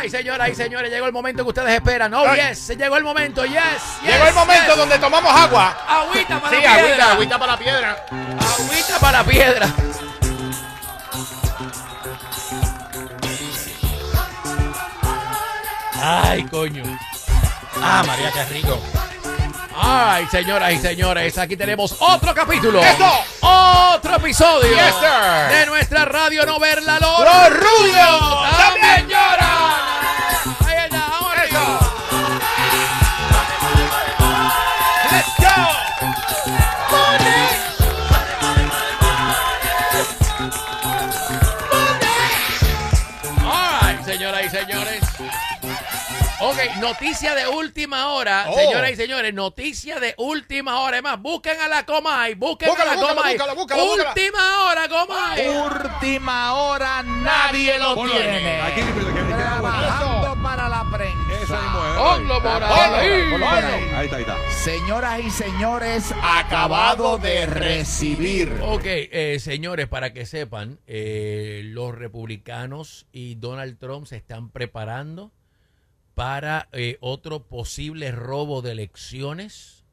Ay, señoras y señores, llegó el momento que ustedes esperan. Oh, Ay. yes, llegó el momento, yes. yes, Llegó el momento yes. donde tomamos agua. Agüita para Sí, la piedra. agüita, agüita para la piedra. Agüita para la piedra. Ay, coño. Ah, María, qué rico. Ay, señoras y señores, aquí tenemos otro capítulo. ¡Eso! Otro episodio. Yes, sir. De nuestra radio novela Los, Los rubios también lloran. Ok, noticia de última hora, Oh. señoras y señores, noticia de última hora. Es más, busquen a la Comay, busquen Búscala, a la Comay. búscala, búscala, búscala. última hora, Comay. Última hora nadie lo Ponlo tiene. Aquí, que- que- Trabajando para la prensa. Esa mismo es. Ponlo por Ponlo, ahí. ponlo por ahí. Ahí está, ahí está. Señoras y señores, acabado de recibir. Ok, eh, señores, para que sepan, eh, los republicanos y Donald Trump se están preparando para eh, otro posible robo de elecciones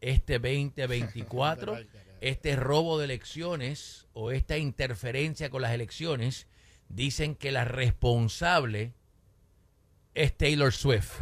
este 2024. este robo de elecciones o esta interferencia con las elecciones, dicen que la responsable es Taylor Swift.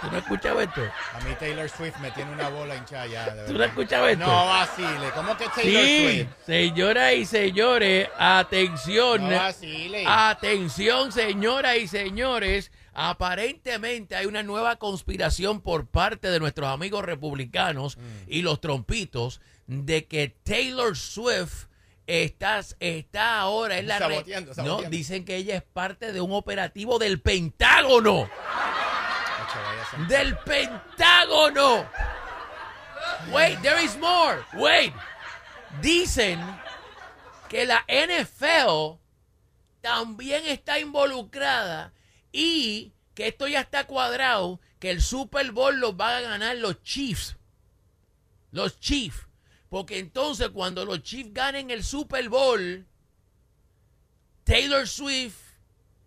¿Tú no has escuchado esto? A mí Taylor Swift me tiene una bola hinchada ya, de ¿Tú no has escuchado esto? No vacile. ¿Cómo que Taylor Sí, Swift? señoras y señores, atención. No vacile. Atención, señoras y señores. Aparentemente hay una nueva conspiración por parte de nuestros amigos republicanos Mm. y los trompitos de que Taylor Swift está, está ahora en la re- Saboteando, No, saboteando. dicen que ella es parte de un operativo del Pentágono. Ocho, vaya a ser. Del Pentágono. Wait, there is more. Wait. Dicen que la NFL también está involucrada y que esto ya está cuadrado, que el Super Bowl lo van a ganar los Chiefs. Los Chiefs. Porque entonces cuando los Chiefs ganen el Super Bowl, Taylor Swift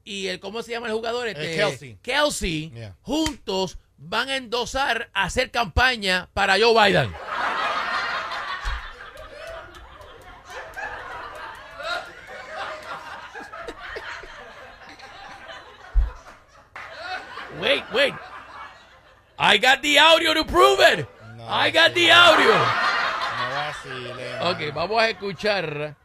y el, ¿cómo se llama el jugador? Este, Kelsey. Kelsey, Yeah. juntos van a endosar a hacer campaña para Joe Biden. Wait, wait. I got the audio to prove it. No, I got the audio. No. Ok, vamos a escuchar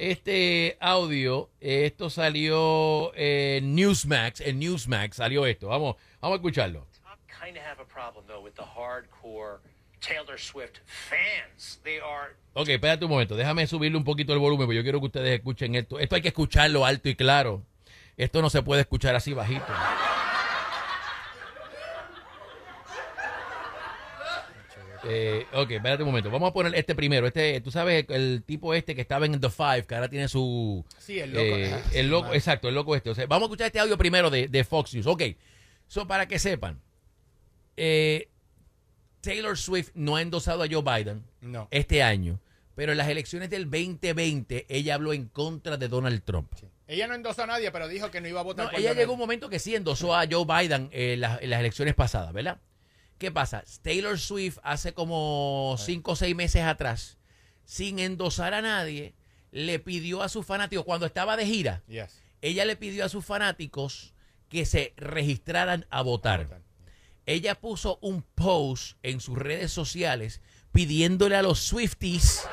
este audio. Esto salió en Newsmax. En Newsmax salió esto. Vamos, vamos a escucharlo. Kind of have a problem though with the hardcore Taylor Swift fans. They are Ok, espérate un momento. Déjame subirle un poquito el volumen, porque yo quiero que ustedes escuchen esto. Esto hay que escucharlo alto y claro. Esto no se puede escuchar así bajito. Eh, ok, espérate un momento. Vamos a poner este primero. Este, tú sabes, el tipo este que estaba en The Five, que ahora tiene su... Sí, el loco. Eh, Ah, el sí, loco, man. exacto, el loco este. O sea, vamos a escuchar este audio primero de, de Fox News. Ok, so para que sepan, eh, Taylor Swift no ha endosado a Joe Biden No. este año, pero en las elecciones del 2020 ella habló en contra de Donald Trump. Ella no endosó a nadie, pero dijo que no iba a votar No, por ella Donald. llegó un momento que sí endosó a Joe Biden eh, en las, en las elecciones pasadas, ¿verdad? ¿Qué pasa? Taylor Swift hace como cinco o seis meses atrás, sin endosar a nadie, le pidió a sus fanáticos, cuando estaba de gira, Yes. ella le pidió a sus fanáticos que se registraran a votar. Votar. Ella puso un post en sus redes sociales pidiéndole a los Swifties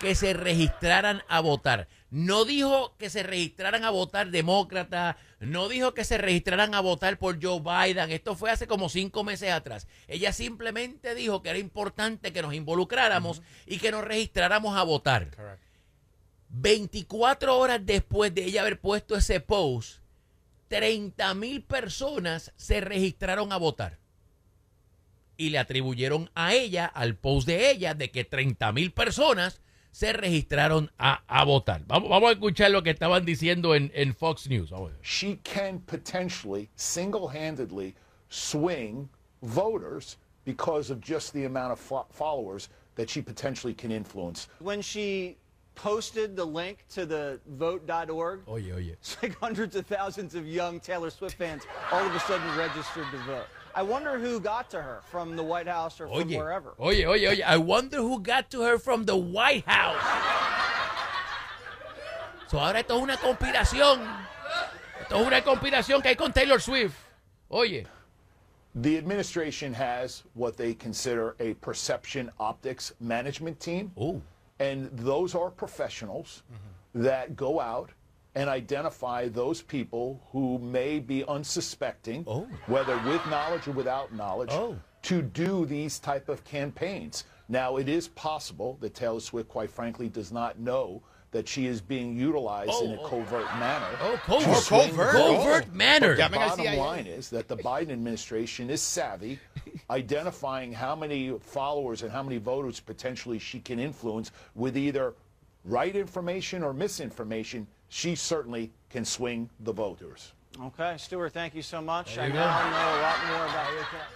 que se registraran a votar. No dijo que se registraran a votar demócrata, no dijo que se registraran a votar por Joe Biden. Esto fue hace como cinco meses atrás. Ella simplemente dijo que era importante que nos involucráramos y que nos registráramos a votar. Correct. 24 horas después de ella haber puesto ese post, 30 mil personas se registraron a votar. Y le atribuyeron a ella, al post de ella, de que 30 mil personas se registraron a, a votar. Vamos, vamos a escuchar lo que estaban diciendo en, en Fox News. Vamos a ver. she can potentially single handedly swing voters because of just the amount of fo- followers that she potentially can influence. When she posted the link to the vote.org, Oye, oye. it's like hundreds of thousands of young Taylor Swift fans all of a sudden registered to vote. I wonder who got to her from the White House or from Oye, wherever. oye, oye, oye. I wonder who got to her from the White House. So ahora esto es una conspiración. Esto es una conspiración que hay con Taylor Swift. Oye, The administration has what they consider a perception optics management team. oh, And those are professionals mm-hmm. that go out and identify those people who may be unsuspecting, Oh. whether with knowledge or without knowledge, Oh. to do these type of campaigns. Now, it is possible that Taylor Swift, quite frankly, does not know that she is being utilized in a Oh, oh. covert manner. oh, covert, to covert, the covert manner. Ya The bottom line is that the Biden administration is savvy, identifying how many followers and how many voters potentially she can influence with either right information or misinformation. She certainly can swing the voters. Okay, Stuart, thank you so much. There I you now go. know a lot more about your cat.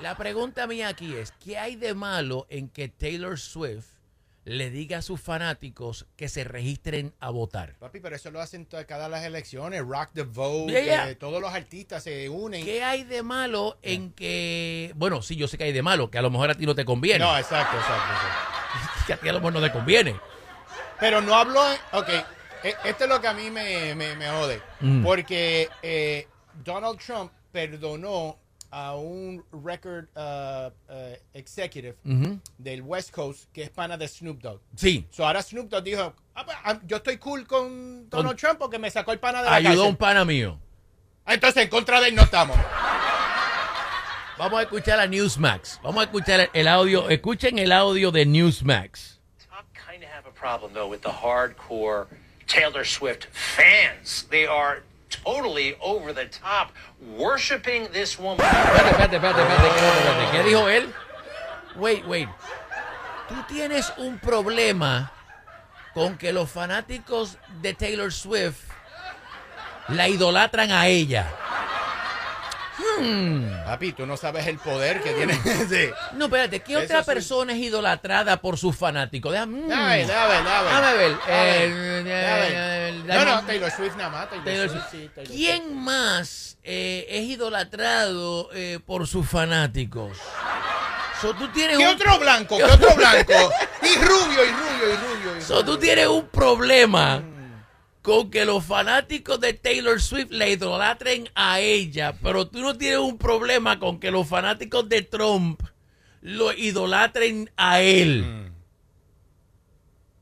La pregunta mía aquí es, ¿qué hay de malo en que Taylor Swift le diga a sus fanáticos que se registren a votar? Papi, pero eso lo hacen cada las elecciones. Rock the vote. Yeah, yeah. eh, todos los artistas se unen. ¿Qué hay de malo en que... Bueno, sí, yo sé que hay de malo, que a lo mejor a ti no te conviene. No, exacto, exacto. exacto. Que a ti a lo mejor no te conviene. Pero no habló. Ok, e- esto es lo que a mí me, me, me jode. Mm. Porque eh, Donald Trump perdonó a un record uh, uh, executive del West Coast que es pana de Snoop Dogg. Sí, So ahora Snoop Dogg dijo: "Ah, pues, ah, Yo estoy cool con Donald Con- Trump porque me sacó el pana de la ayudó a un cárcel". pana mío. Ah, Entonces en contra de él no estamos. Vamos a escuchar a Newsmax. Vamos a escuchar el audio. Escuchen el audio de Newsmax. I kind of have a problem though with the hardcore Taylor Swift fans. They are totally over the top, worshiping this woman. Espérate, espérate, espérate, espérate, espérate, espérate. ¿Qué dijo él? Wait, wait. Tú tienes un problema con que los fanáticos de Taylor Swift la idolatran a ella. Papi, tú no sabes el poder que tiene. sí. No, espérate, ¿qué Eso otra persona es idolatrada por sus fanáticos? Déjame, mm, dame. Déjame ver. Dame, Eh, dame. eh, No, no, Taylor Swift nada más. Taylor, Taylor Swift, Swift. sí, Taylor Swift. ¿Quién más eh, es idolatrado eh, por sus fanáticos? So, tú tienes ¿Qué un, otro blanco? ¿Qué otro blanco? Y rubio, y rubio, y rubio. y so, tú rubio. tienes un problema con que los fanáticos de Taylor Swift le idolatren a ella, pero tú no tienes un problema con que los fanáticos de Trump lo idolatren a él.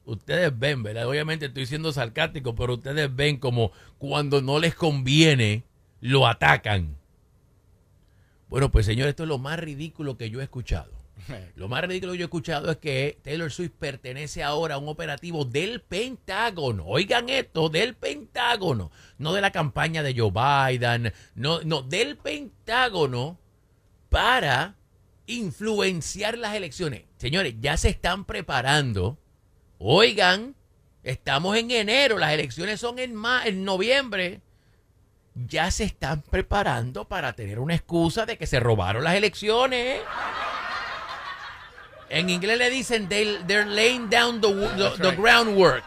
Ustedes ven, ¿verdad? Obviamente estoy siendo sarcástico, pero ustedes ven como cuando no les conviene, lo atacan. Bueno, pues señor, esto es lo más ridículo que yo he escuchado. Lo más ridículo que yo he escuchado es que Taylor Swift pertenece ahora a un operativo del Pentágono. Oigan esto, del Pentágono. No de la campaña de Joe Biden, no, no, del Pentágono para influenciar las elecciones. Señores, ya se están preparando. Oigan, estamos en enero, las elecciones son en, ma- en noviembre. Ya se están preparando para tener una excusa de que se robaron las elecciones. En inglés le dicen they- they're laying down the, the- the groundwork.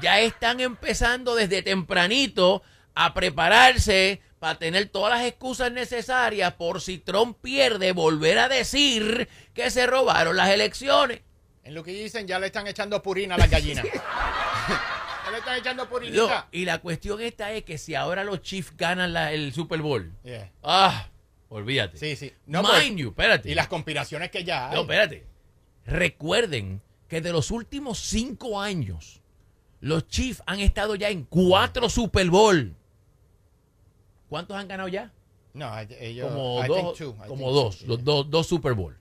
Ya están empezando desde tempranito a prepararse para tener todas las excusas necesarias por si Trump pierde, volver a decir que se robaron las elecciones. En lo que dicen, ya le están echando purina a las gallinas. ya le están echando No, purinita. y la cuestión esta es que si ahora los Chiefs ganan la- el Super Bowl, Yeah. ah, olvídate. Sí, sí. No, Mind pues, you, espérate. Y las conspiraciones que ya hay. No, espérate. Recuerden que de los últimos cinco años, los Chiefs han estado ya en cuatro Super Bowl. ¿Cuántos han ganado ya? No, ellos. Como I dos, think two, I como think dos, two, los dos, dos Super Bowl.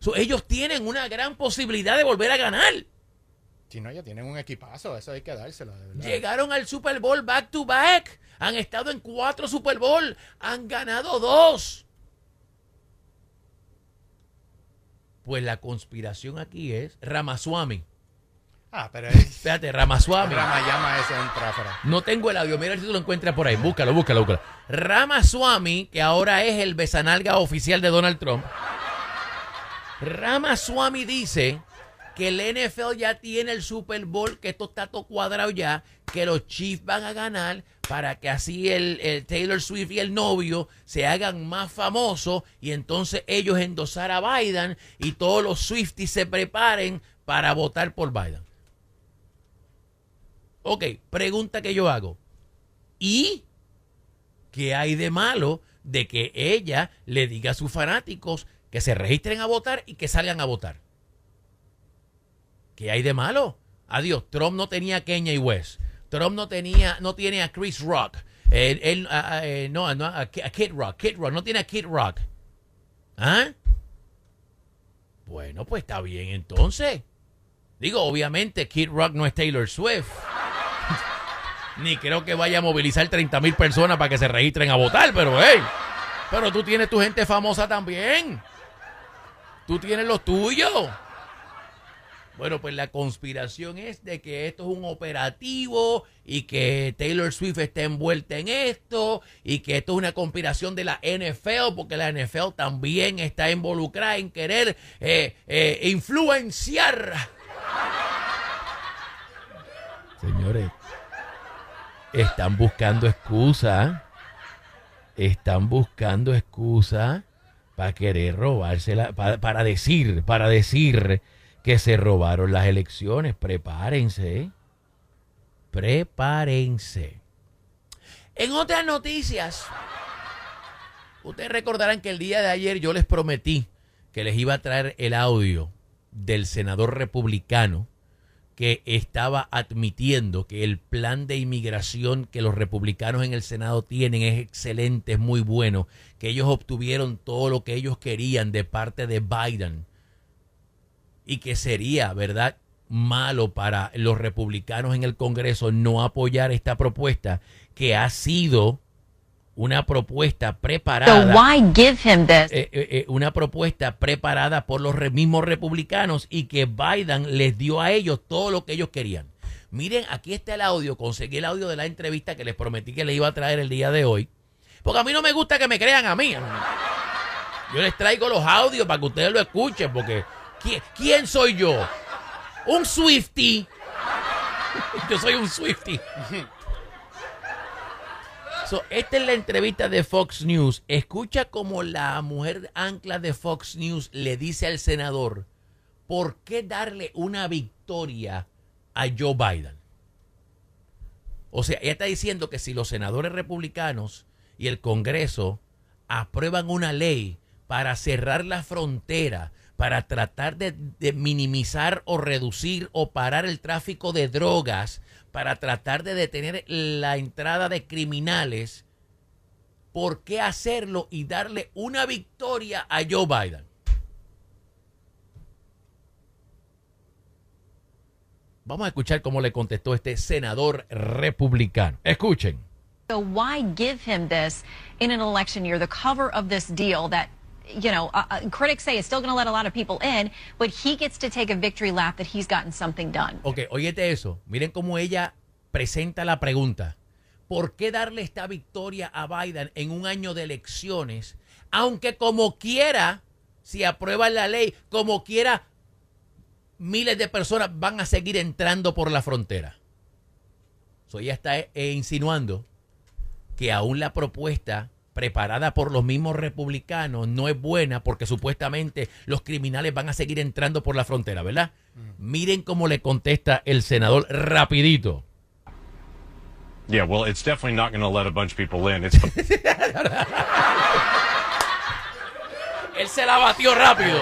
So, ellos tienen una gran posibilidad de volver a ganar. Si no, ya tienen un equipazo, eso hay que dárselo, de verdad. Llegaron al Super Bowl back to back. Han estado en cuatro Super Bowl. Han ganado dos. Pues la conspiración aquí es Ramaswamy. Ah, pero es. Espérate, Ramaswamy. Ramayama es un tráfara. No tengo el audio, mira si tú lo encuentras por ahí. Búscalo, búscalo, búscalo. Ramaswamy, que ahora es el besanalga oficial de Donald Trump. Ramaswamy dice que el NFL ya tiene el Super Bowl, que esto está todo cuadrado ya, que los Chiefs van a ganar para que así el, el Taylor Swift y el novio se hagan más famosos y entonces ellos endosar a Biden y todos los Swifties se preparen para votar por Biden. Ok, pregunta que yo hago. ¿Y qué hay de malo de que ella le diga a sus fanáticos que se registren a votar y que salgan a votar? ¿Qué hay de malo? Adiós, Trump no tenía Kenya y West. Trump no tenía, no tiene a Chris Rock. Eh, él, ah, ah, eh, no, a Kid Rock. Kid Rock, no tiene a Kid Rock. ¿Ah? Bueno, pues está bien entonces. Digo, obviamente Kid Rock no es Taylor Swift. Ni creo que vaya a movilizar 30 mil personas para que se registren a votar, pero hey, pero tú tienes tu gente famosa también. Tú tienes los tuyos. Bueno, pues la conspiración es de que esto es un operativo y que Taylor Swift está envuelta en esto y que esto es una conspiración de la NFL porque la NFL también está involucrada en querer eh, eh, influenciar. Señores, están buscando excusa. Están buscando excusa para querer robársela, para, para decir, para decir que se robaron las elecciones. Prepárense. Prepárense. En otras noticias, ustedes recordarán que el día de ayer yo les prometí que les iba a traer el audio del senador republicano que estaba admitiendo que el plan de inmigración que los republicanos en el Senado tienen es excelente, es muy bueno, que ellos obtuvieron todo lo que ellos querían de parte de Biden y que sería, ¿verdad?, malo para los republicanos en el Congreso no apoyar esta propuesta que ha sido una propuesta So preparada why give him this? eh, eh, eh, una propuesta preparada por los mismos republicanos y que Biden les dio a ellos todo lo que ellos querían. Miren, aquí está el audio, conseguí el audio de la entrevista que les prometí que les iba a traer el día de hoy, porque a mí no me gusta que me crean a mí. Yo les traigo los audios para que ustedes lo escuchen, porque ¿quién, soy yo? Un Swifty. Yo soy un Swifty. Esta es la entrevista de Fox News. Escucha como la mujer ancla de Fox News le dice al senador, ¿por qué darle una victoria a Joe Biden? O sea, ella está diciendo que si los senadores republicanos y el Congreso aprueban una ley para cerrar la frontera, para tratar de, minimizar o reducir o parar el tráfico de drogas, para tratar de detener la entrada de criminales, ¿por qué hacerlo y darle una victoria a Joe Biden? Vamos a escuchar cómo le contestó este senador republicano. Escuchen. So why give him this in an election year, cover you know, uh, uh, critics say is still going to let a lot of people in, but he gets to take a victory lap that he's gotten something done. Ok, óyete eso. Miren cómo ella presenta la pregunta. ¿Por qué darle esta victoria a Biden en un año de elecciones? Aunque como quiera, si aprueban la ley, como quiera, miles de personas van a seguir entrando por la frontera. So, ella está eh, insinuando que aún la propuesta preparada por los mismos republicanos no es buena porque supuestamente los criminales van a seguir entrando por la frontera, ¿verdad? Miren cómo le contesta el senador rapidito. Yeah, well, it's definitely not going to let a bunch of people in. It's Él se la batió rápido.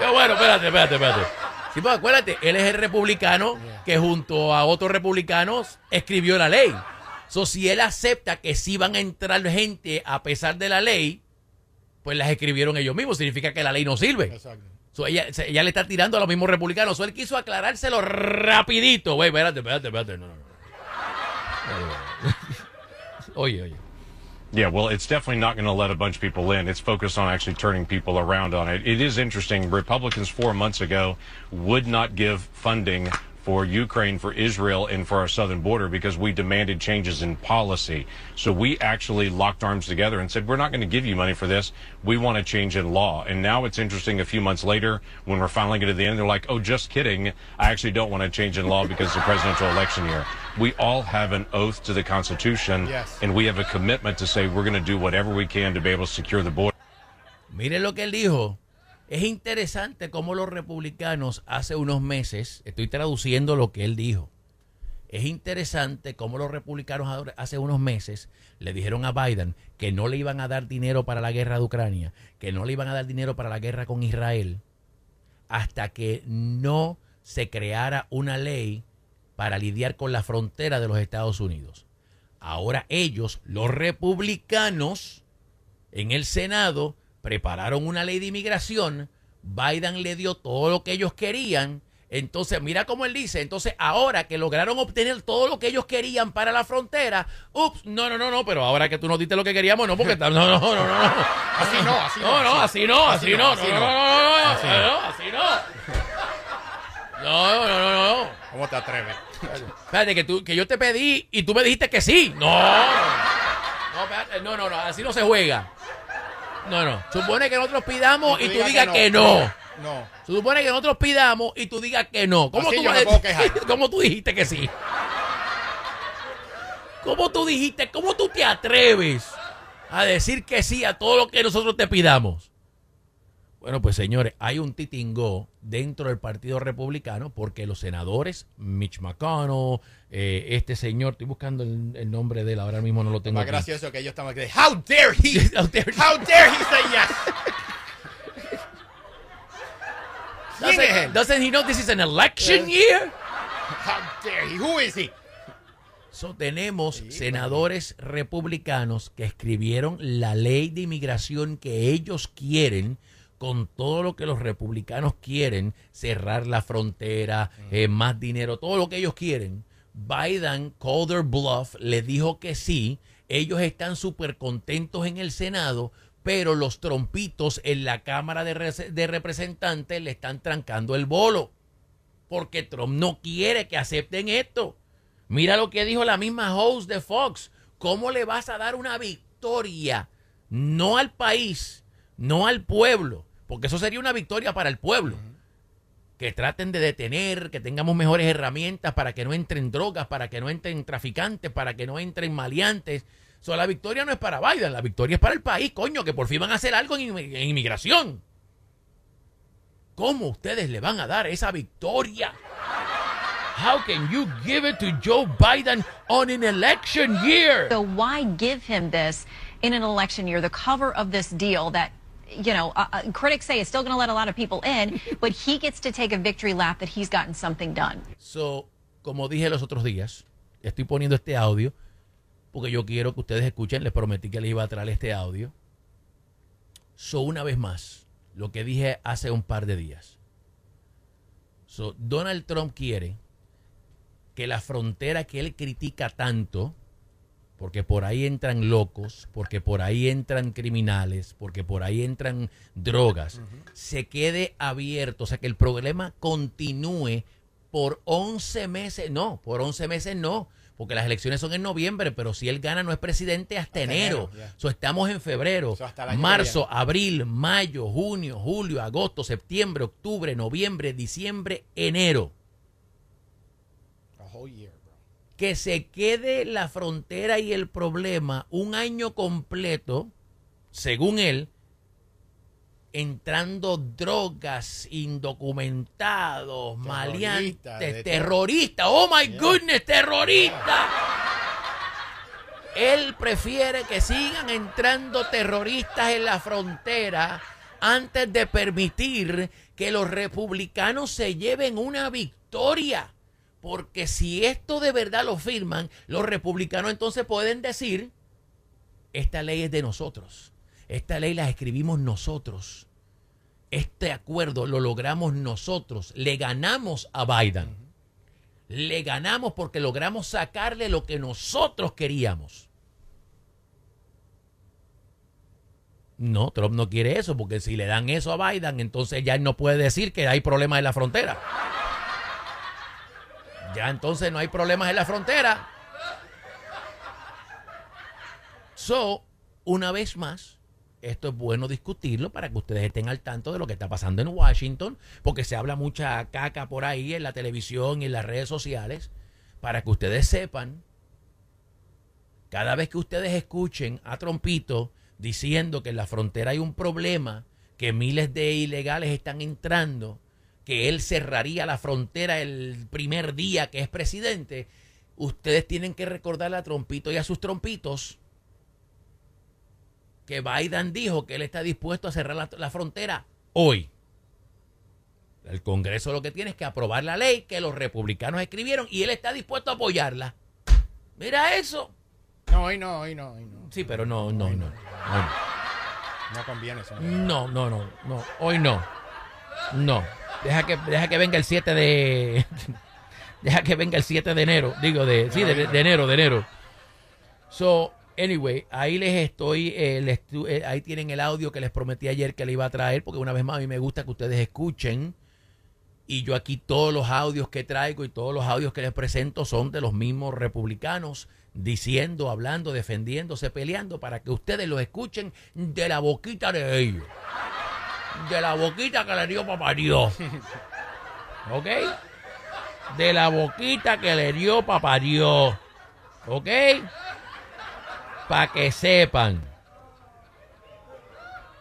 Yo, bueno, espérate, espérate, espérate. Sí, pues acuérdate, él es el republicano que junto a otros republicanos escribió la ley. So, si él acepta que sí van a entrar gente a pesar de la ley, pues las escribieron ellos mismos. Significa que la ley no sirve. Exacto. So, ella, se- ella le está tirando a los mismos republicanos. So, él quiso aclarárselo rapidito. Güey, espérate, espérate, espérate. No, no, no. Oye, oye. yeah, well, it's definitely not going to let a bunch of people in. It's focused on actually turning people around on it. It is interesting. Republicans four months ago would not give funding for Ukraine, for Israel, and for our southern border because we demanded changes in policy. So we actually locked arms together and said, we're not going to give you money for this. We want a change in law. And now it's interesting a few months later when we're finally getting to the end, they're like, oh, just kidding. I actually don't want a change in law because it's a presidential election year. We all have an oath to the Constitution, Yes. and we have a commitment to say we're going to do whatever we can to be able to secure the border. Miren lo que él dijo. Es interesante cómo los republicanos hace unos meses, estoy traduciendo lo que él dijo. Es interesante cómo los republicanos hace unos meses le dijeron a Biden que no le iban a dar dinero para la guerra de Ucrania, que no le iban a dar dinero para la guerra con Israel, hasta que no se creara una ley para lidiar con la frontera de los Estados Unidos. Ahora ellos, los republicanos, en el Senado prepararon una ley de inmigración, Biden le dio todo lo que ellos querían, entonces mira cómo él dice, entonces ahora que lograron obtener todo lo que ellos querían para la frontera, ups, no, no, no, no, pero ahora que tú nos diste lo que queríamos, no, porque está- no, no, no, no, no. Así no, así no. No, no, así no, así no, no, así no, no. no, Así no, no. no, así no. No, no, no, no. ¿Cómo te atreves? Espérate, que, tú, que yo te pedí y tú me dijiste que sí. No, no, no, no, así no se juega. No, no. Supone que nosotros pidamos y tú digas que no. No. Se supone que nosotros pidamos y tú digas que no. ¿Cómo Así tú, yo vas me a puedo decir- quejar. ¿Cómo tú dijiste que sí? ¿Cómo tú dijiste? ¿Cómo tú te atreves a decir que sí a todo lo que nosotros te pidamos? Bueno, pues señores, hay un titingó dentro del Partido Republicano porque los senadores, Mitch McConnell, eh, este señor, estoy buscando el, el nombre de él, ahora mismo no lo tengo Más aquí. gracioso que ellos estaban que How dare he? How dare he. How dare he say yes? ¿Quién es Doesn't, él? doesn't he know this is an election Eh. year? How dare he? Who is he? So, tenemos senadores republicanos que escribieron la ley de inmigración que ellos quieren con todo lo que los republicanos quieren, cerrar la frontera, eh, más dinero, todo lo que ellos quieren. Biden, Calder Bluff, le dijo que sí. Ellos están súper contentos en el Senado, pero los trompitos en la Cámara de, Re- de Representantes le están trancando el bolo porque Trump no quiere que acepten esto. Mira lo que dijo la misma host de Fox. ¿Cómo le vas a dar una victoria? No al país, no al pueblo, porque eso sería una victoria para el pueblo. Que traten de detener, que tengamos mejores herramientas para que no entren drogas, para que no entren traficantes, para que no entren maleantes. So, la victoria no es para Biden, la victoria es para el país, coño, que por fin van a hacer algo en, en inmigración. ¿Cómo ustedes le van a dar esa victoria? How can you give it to Joe Biden on an election year? So why give him this in an election year? The cover of this deal that, you know, uh, uh, critics say is still going to let a lot of people in, but he gets to take a victory lap that he's gotten something done. So, como dije los otros días, estoy poniendo este audio porque yo quiero que ustedes escuchen. Les prometí que les iba a traer este audio. So, una vez más, lo que dije hace un par de días. So, Donald Trump quiere que la frontera que él critica tanto, porque por ahí entran locos, porque por ahí entran criminales, porque por ahí entran drogas, se quede abierto, o sea, que el problema continúe por 11 meses, no, por 11 meses no, porque las elecciones son en noviembre, pero si él gana no es presidente hasta, enero. So, estamos en febrero, So, marzo, abril, mayo, junio, julio, agosto, septiembre, octubre, noviembre, diciembre, enero A whole year, bro. Que se quede la frontera y el problema un año completo, según él, entrando drogas, indocumentados, maleantes, de todo. terroristas. Oh my goodness, terroristas. Él prefiere que sigan entrando terroristas en la frontera antes de permitir que los republicanos se lleven una victoria. Porque si esto de verdad lo firman, los republicanos entonces pueden decir, esta ley es de nosotros. Esta ley la escribimos nosotros. Este acuerdo lo logramos nosotros. Le ganamos a Biden. Le ganamos porque logramos sacarle lo que nosotros queríamos. No, Trump no quiere eso, porque si le dan eso a Biden, entonces ya no puede decir que hay problemas en la frontera. Ya entonces no hay problemas en la frontera. So, una vez más, esto es bueno discutirlo para que ustedes estén al tanto de lo que está pasando en Washington, porque se habla mucha caca por ahí en la televisión y en las redes sociales, para que ustedes sepan, cada vez que ustedes escuchen a Trompito diciendo que en la frontera hay un problema, que miles de ilegales están entrando, que él cerraría la frontera el primer día que es presidente, ustedes tienen que recordarle a Trompito y a sus trompitos que Biden dijo que él está dispuesto a cerrar la, la frontera hoy. El Congreso lo que tiene es que aprobar la ley que los republicanos escribieron y él está dispuesto a apoyarla. Mira eso. No, hoy no, hoy no, hoy no. Sí, pero no, no, no. No, No conviene eso. no, no, no, no. Hoy no. No. Deja que, deja que venga el 7 de... Deja que venga el 7 de enero. Digo, de, sí, de, enero, de enero. So, anyway, ahí les estoy, eh, eh, ahí tienen el audio que les prometí ayer que le iba a traer, porque una vez más a mí me gusta que ustedes escuchen. Y yo aquí todos los audios que traigo y todos los audios que les presento son de los mismos republicanos diciendo, hablando, defendiéndose, peleando para que ustedes los escuchen de la boquita de ellos. De la boquita que le dio papá Dios. ¿Ok? De la boquita que le dio papá Dios. ¿Ok? Para que sepan.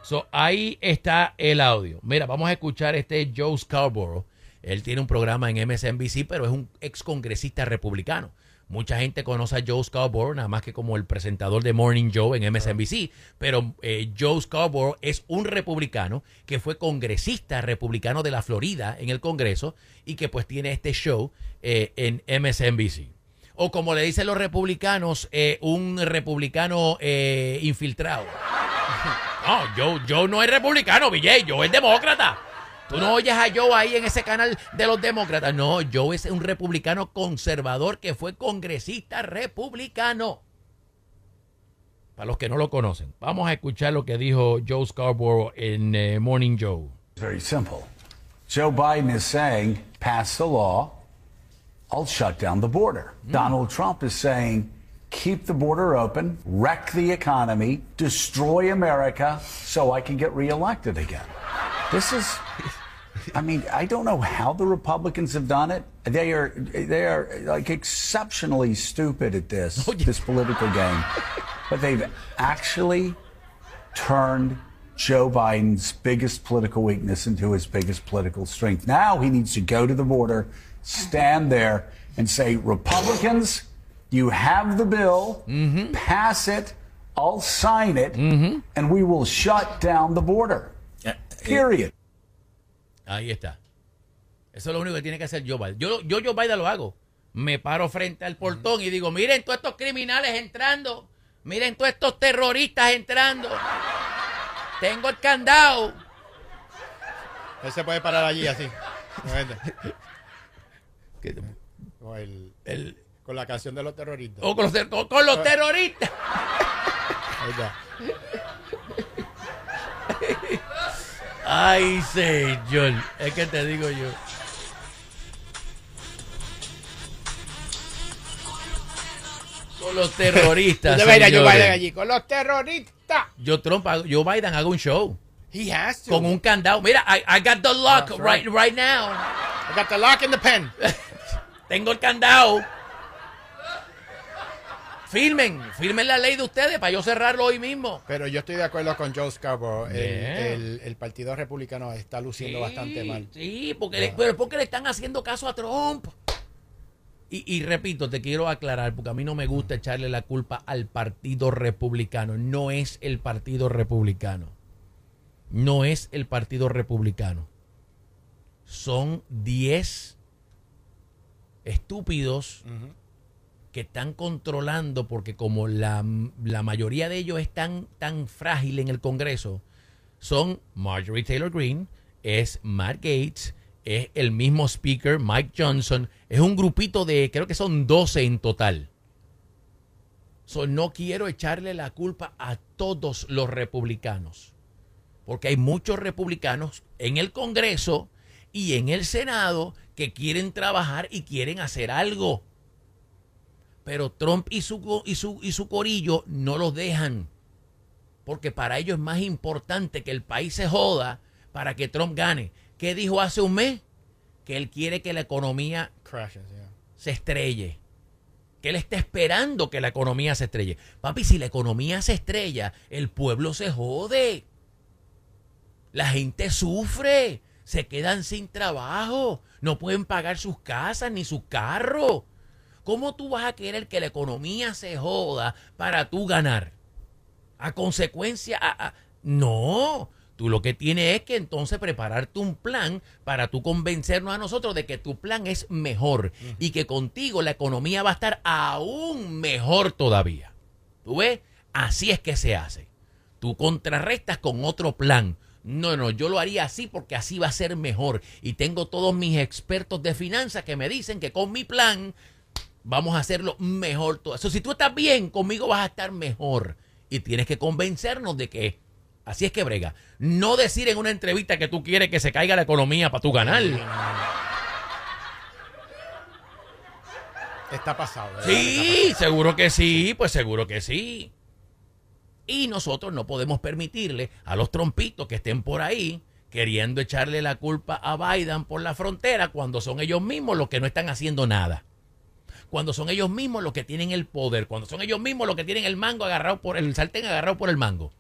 So, ahí está el audio. Mira, vamos a escuchar este Joe Scarborough. Él tiene un programa en MSNBC, pero es un ex congresista republicano. Mucha gente conoce a Joe Scarborough, nada más que como el presentador de Morning Joe en MSNBC. Pero eh, Joe Scarborough es un republicano que fue congresista republicano de la Florida en el Congreso y que pues tiene este show eh, en MSNBC. O como le dicen los republicanos, eh, un republicano eh, infiltrado. No, Joe, Joe no es republicano, BJ, Joe es demócrata. Tú no oyes a Joe ahí en ese canal de los demócratas. No, Joe es un republicano conservador que fue congresista republicano. Para los que no lo conocen, vamos a escuchar lo que dijo Joe Scarborough en eh, Morning Joe. Very simple. Joe Biden is saying, pass the law, I'll shut down the border. Donald Trump is saying, keep the border open, wreck the economy, destroy America so I can get reelected again. This is. I mean, I don't know how the Republicans have done it. They are they are like exceptionally stupid at this oh, this political game. But they've actually turned Joe Biden's biggest political weakness into his biggest political strength. Now he needs to go to the border, stand there, and say, Republicans, you have the bill, pass it, I'll sign it, and we will shut down the border. Period. Ahí está. Eso es lo único que tiene que hacer Joe Biden. Yo, yo Joe Biden lo hago. Me paro frente al portón y digo, miren todos estos criminales entrando. Miren todos estos terroristas entrando. Tengo el candado. Él se puede parar allí así. El- El- con la canción de los terroristas. o con los, ter- con los terroristas. Ahí está. Ay, señor. Es que te digo yo. Con los terroristas. Biden allí con los terroristas. Yo Trump, Joe Biden hago un show He has to. con un candado. Mira, I, I got the lock right. right now. I got the lock in the pen. Tengo el candado. Firmen, firmen la ley de ustedes para yo cerrarlo hoy mismo. Pero yo estoy de acuerdo con Joe Scarborough. El, Bien. el- el Partido Republicano está luciendo bastante mal. Sí, porque le, pero es porque le están haciendo caso a Trump. Y, y repito, te quiero aclarar, porque a mí no me gusta echarle la culpa al Partido Republicano. No es el Partido Republicano. No es el Partido Republicano. Son 10 estúpidos que están controlando, porque como la, la mayoría de ellos es tan, tan frágil en el Congreso, son Marjorie Taylor Greene, es Matt Gates, es el mismo speaker, Mike Johnson, es un grupito de, creo que son 12 en total. So, no quiero echarle la culpa a todos los republicanos, porque hay muchos republicanos en el Congreso y en el Senado que quieren trabajar y quieren hacer algo. Pero Trump y su, y su, y su corillo no los dejan. Porque para ellos es más importante que el país se joda para que Trump gane. ¿Qué dijo hace un mes? Que él quiere que la economía Crashes, yeah. se estrelle. Que él está esperando que la economía se estrelle. Papi, si la economía se estrella, el pueblo se jode. La gente sufre. Se quedan sin trabajo. No pueden pagar sus casas ni sus carros. ¿Cómo tú vas a querer que la economía se joda para tú ganar? A consecuencia, a- a- no. Tú lo que tienes es que entonces prepararte un plan para tú convencernos a nosotros de que tu plan es mejor y que contigo la economía va a estar aún mejor todavía. ¿Tú ves? Así es que se hace. Tú contrarrestas con otro plan. No, no, yo lo haría así porque así va a ser mejor. Y tengo todos mis expertos de finanzas que me dicen que con mi plan vamos a hacerlo mejor todo. Eso, si tú estás bien, conmigo vas a estar mejor. Y tienes que convencernos de que así es que brega. No decir en una entrevista que tú quieres que se caiga la economía para tú ganar. Está pasado. ¿verdad? Sí, seguro que sí, pues seguro que sí. Y nosotros no podemos permitirle a los trompitos que estén por ahí queriendo echarle la culpa a Biden por la frontera cuando son ellos mismos los que no están haciendo nada. Cuando son ellos mismos los que tienen el poder, cuando son ellos mismos los que tienen el mango agarrado por el sartén agarrado por el mango.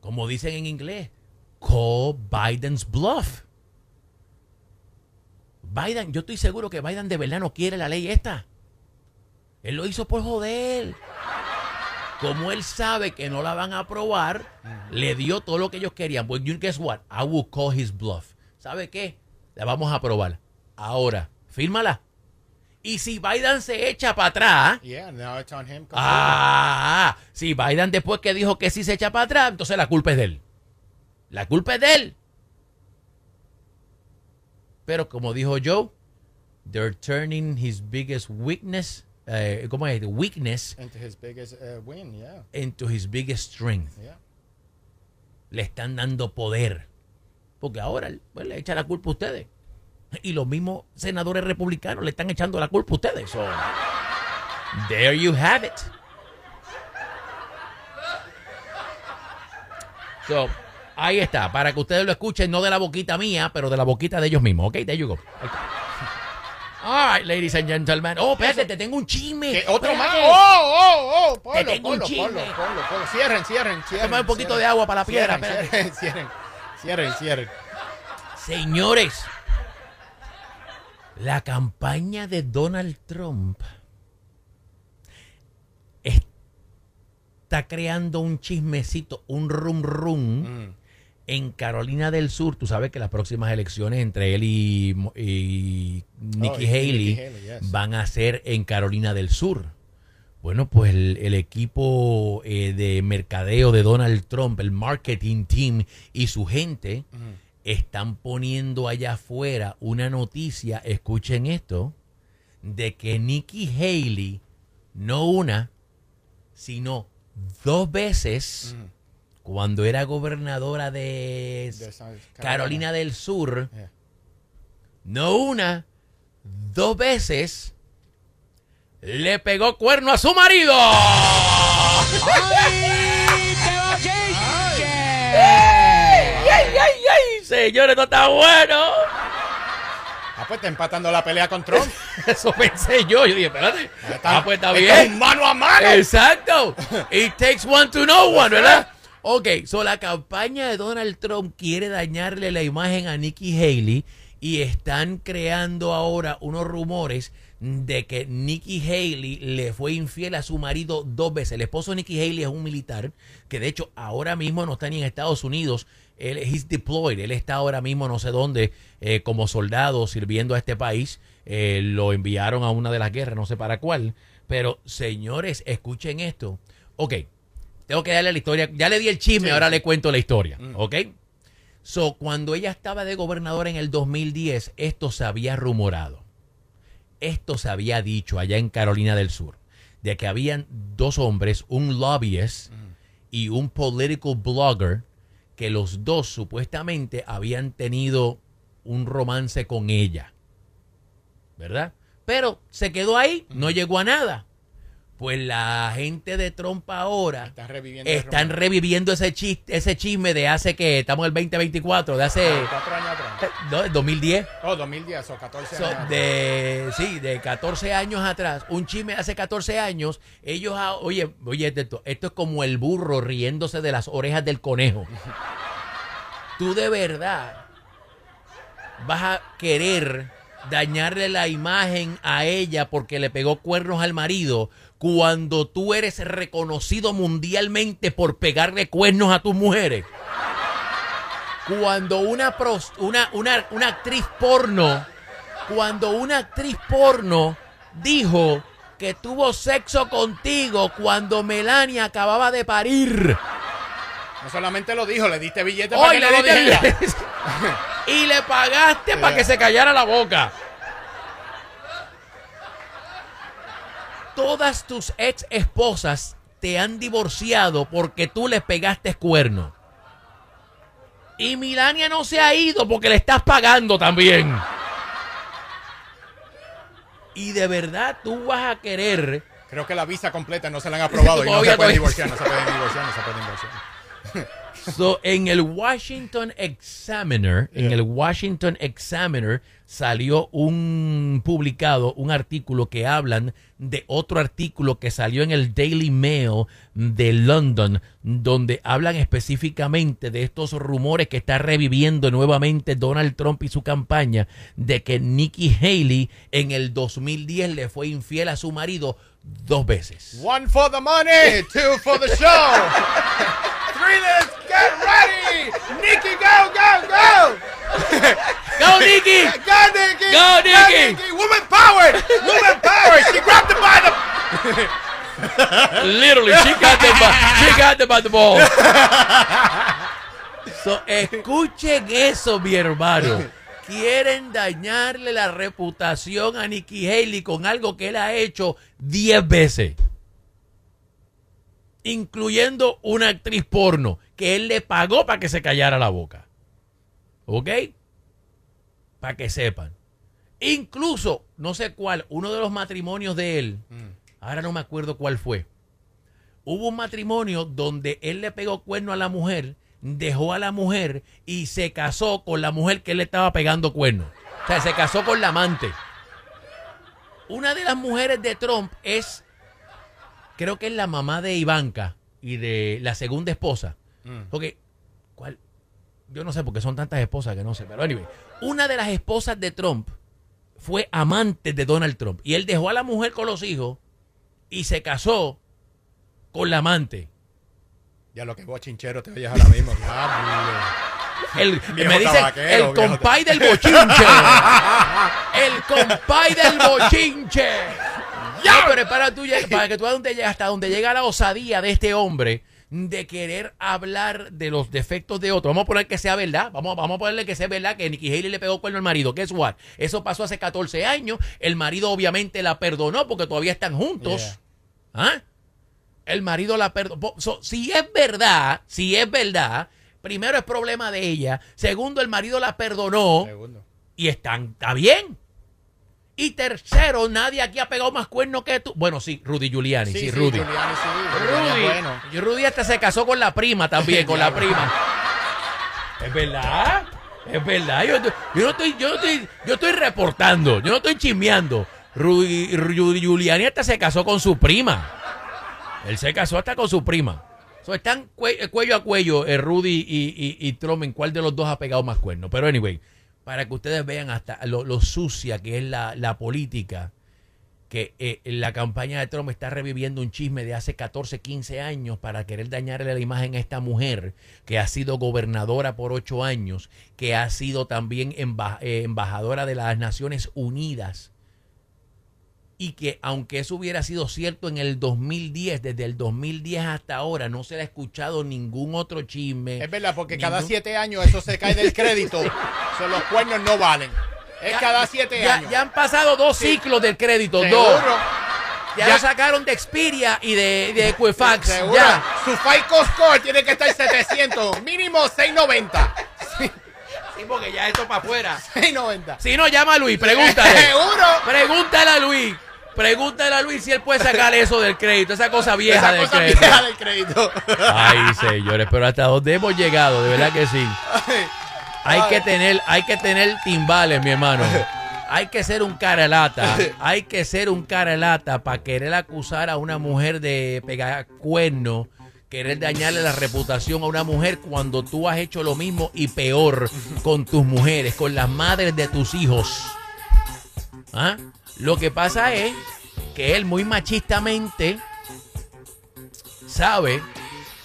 Como dicen en inglés, call Biden's bluff. Biden, yo estoy seguro que Biden de verdad no quiere la ley esta. Él lo hizo por joder. Como él sabe que no la van a aprobar, le dio todo lo que ellos querían. Pues you guess what? I will call his bluff. ¿Sabe qué? La vamos a aprobar. Ahora, fírmala. Y si Biden se echa para atrás, Yeah, now it's on him. ah, si Biden después que dijo que sí se echa para atrás, entonces la culpa es de él. La culpa es de él. Pero como dijo Joe, they're turning his biggest weakness, eh, ¿cómo es? Weakness Into his biggest uh, win, yeah. into his biggest strength. Yeah. Le están dando poder. Porque ahora pues, le echa la culpa a ustedes. Y los mismos senadores republicanos le están echando la culpa a ustedes. So, there you have it. So, ahí está. Para que ustedes lo escuchen, no de la boquita mía, pero de la boquita de ellos mismos. Ok, there you go. All right, ladies and gentlemen. Oh, espérate, te tengo un chisme. ¿Qué? ¿Otro más? ¡Oh, oh, oh! Ponlo, tengo un ponlo, chisme. ponlo, ponlo, ponlo. Cierren, cierren, cierren. Toma un poquito cierren. de agua para la piedra, Cierren, cierren, cierren, cierren, cierren. Señores, la campaña de Donald Trump está creando un chismecito, un rum rum Mm. en Carolina del Sur. Tú sabes que las próximas elecciones entre él y, Nikki Oh, Haley Nikki Haley, yes. van a ser en Carolina del Sur. Bueno, pues el, el equipo eh, de mercadeo de Donald Trump, el marketing team y su gente están poniendo allá afuera una noticia, escuchen esto, de que Nikki Haley, no una, sino dos veces, cuando era gobernadora de, Carolina del Sur, Yeah. no una, dos veces, le pegó cuerno a su marido. ¡Ay, ay, ay, ay! Señores, no está bueno. Ah, pues está empatando la pelea con Trump. Eso pensé yo. Yo dije, espérate. Está- Ah, pues está es bien. mano a mano. Exacto. It takes one to know one, ¿verdad? Ok, so la campaña de Donald Trump quiere dañarle la imagen a Nikki Haley y están creando ahora unos rumores de que Nikki Haley le fue infiel a su marido dos veces. El esposo de Nikki Haley es un militar que de hecho ahora mismo no está ni en Estados Unidos. Él es deployed. Él está ahora mismo no sé dónde eh, como soldado sirviendo a este país. Eh, lo enviaron a una de las guerras, no sé para cuál. Pero señores, escuchen esto. Ok, tengo que darle la historia. Ya le di el chisme, ahora le cuento la historia. ¿Ok? So, cuando ella estaba de gobernadora en el 2010, esto se había rumorado. Esto se había dicho allá en Carolina del Sur. De que habían dos hombres, un lobbyist y un political blogger, que los dos supuestamente habían tenido un romance con ella. ¿Verdad? Pero se quedó ahí, no llegó a nada. Pues la gente de Trump ahora Están reviviendo están reviviendo ese chiste, ese chisme de hace que estamos en el 2024, de hace Cuatro años atrás. no, el 2010. Oh, 2010 o 14 So, años. atrás. de sí, de 14 años atrás, un chisme de hace 14 años, ellos ah, oye, oye esto, esto es como el burro riéndose de las orejas del conejo. Tú de verdad vas a querer dañarle la imagen a ella porque le pegó cuernos al marido cuando tú eres reconocido mundialmente por pegarle cuernos a tus mujeres. Cuando una, pros- una, una, una actriz porno, cuando una actriz porno dijo que tuvo sexo contigo cuando Melania acababa de parir. No solamente lo dijo, le diste billete para que le no lo dijera. y le pagaste para que se callara la boca. Todas tus ex esposas te han divorciado porque tú les pegaste cuerno. Y Milania no se ha ido porque le estás pagando también. Y de verdad tú vas a querer Creo que la visa completa no se la han aprobado y no se pueden divorciar, no se pueden divorciar, no se pueden divorciar. So, en el Washington Examiner, en el Washington Examiner salió un publicado, un artículo que hablan de otro artículo que salió en el Daily Mail de London, donde hablan específicamente de estos rumores que está reviviendo nuevamente Donald Trump y su campaña de que Nikki Haley en el 2010 le fue infiel a su marido dos veces. One for the money, two for the show. Three, get ready. Nikki, go, go, go. ¡Go, Nikki! Go, Nikki. Go, Nikki. Woman power. Woman power. She grabbed him by the... Literally, she got them by, she got them by the ball. So, escuchen eso, mi hermano. Quieren dañarle la reputación a Nikki Haley con algo que él ha hecho 10 veces. Incluyendo una actriz porno que él le pagó para que se callara la boca. ¿Ok? Para que sepan. Incluso, no sé cuál, uno de los matrimonios de él, ahora no me acuerdo cuál fue. Hubo un matrimonio donde él le pegó cuerno a la mujer, dejó a la mujer y se casó con la mujer que él le estaba pegando cuerno. O sea, se casó con la amante. Una de las mujeres de Trump es, creo que es la mamá de Ivanka y de la segunda esposa. Porque, ¿cuál? Yo no sé porque son tantas esposas que no sé. Pero anyway, una de las esposas de Trump fue amante de Donald Trump. Y él dejó a la mujer con los hijos y se casó con la amante. Ya lo que bochinchero te oyes ahora mismo. El, me el compay del bochinche. el compay del bochinche. No, pero es para, tú, para que tú donde hasta donde llega la osadía de este hombre de querer hablar de los defectos de otro. Vamos a poner que sea verdad. Vamos, vamos a ponerle que sea verdad que Nikki Haley le pegó cuerno al marido. Guess what? Eso pasó hace 14 años. El marido obviamente la perdonó porque todavía están juntos. Yeah. ¿Ah? El marido la perdonó. So, si es verdad, si es verdad, primero es problema de ella. Segundo, el marido la perdonó Segundo. y están, está bien. Y tercero, nadie aquí ha pegado más cuernos que tú. Bueno, sí, Rudy Giuliani, sí, Rudy. Giuliani, sí. Giuliani Rudy, bueno. Rudy hasta se casó con la prima también, con la prima. Es verdad, es verdad. Yo, yo no estoy, yo no estoy, yo estoy reportando, yo no estoy chismeando. Rudy, Rudy Giuliani hasta se casó con su prima. Él se casó hasta con su prima. So, están cue- cuello a cuello eh, Rudy y, y, y Trump en cuál de los dos ha pegado más cuernos. Pero anyway, para que ustedes vean hasta lo, lo sucia que es la, la política, que eh, la campaña de Trump está reviviendo un chisme de hace 14, 15 años para querer dañarle la imagen a esta mujer que ha sido gobernadora por ocho años, que ha sido también emba- eh, embajadora de las Naciones Unidas y que aunque eso hubiera sido cierto en el 2010, desde el 2010 hasta ahora no se le ha escuchado ningún otro chisme. Es verdad, porque cada siete años eso se cae del crédito. So, los cuernos no valen. Es Ya- cada siete ya, años. ya han pasado dos Sí. ciclos del crédito, Seguro. dos. Ya, lo sacaron de Xperia y de, de Equifax. Seguro. Ya. Su FICO score tiene que estar 700, mínimo 690. Sí, porque ya esto para afuera. 690. Si no, llama a Luis, pregúntale. Seguro. Pregúntale a Luis. Pregúntale a Luis si él puede sacar eso del crédito, esa cosa vieja Esa del cosa crédito. vieja del crédito. Ay, señores, pero hasta dónde hemos llegado, de verdad que sí. Hay que tener, hay que tener timbales, mi hermano. Hay que ser un cara lata. Hay que ser un cara lata para querer acusar a una mujer de pegar cuerno, querer dañarle la reputación a una mujer cuando tú has hecho lo mismo y peor con tus mujeres, con las madres de tus hijos. ¿Ah? Lo que pasa es que él muy machistamente sabe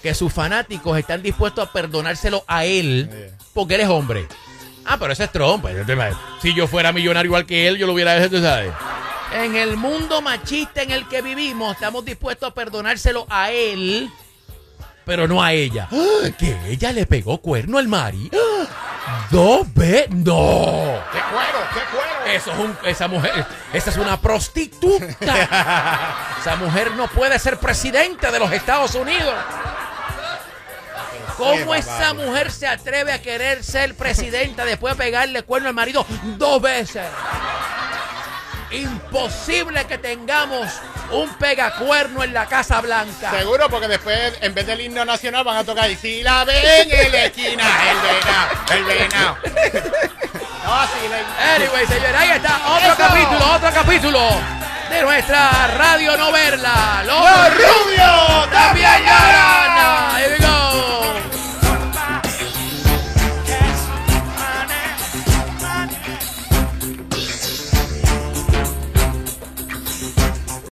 que sus fanáticos están dispuestos a perdonárselo a él porque él es hombre. Ah, pero ese es Trump. pues, Si yo fuera millonario igual que él, yo lo hubiera hecho, tú ¿sabes? En el mundo machista en el que vivimos, estamos dispuestos a perdonárselo a él, pero no a ella. ¡Ah! Que ella le pegó cuerno al Mari. ¡Ah! Dos veces. ¡No! ¡Qué cuero! ¡Qué cuero! Eso es un, esa mujer, esa es una prostituta. esa mujer no puede ser presidente de los Estados Unidos. ¿Cómo esa mujer se atreve a querer ser presidenta después de pegarle cuerno al marido dos veces? Imposible que tengamos un pegacuerno en la Casa Blanca. Seguro, porque después, en vez del himno nacional, van a tocar y si la ven en la esquina, el venado, el venado. No, Anyway, señores, ahí está otro Eso. capítulo, otro capítulo de nuestra radio no verla. Los, ¡Los rubios también lloran.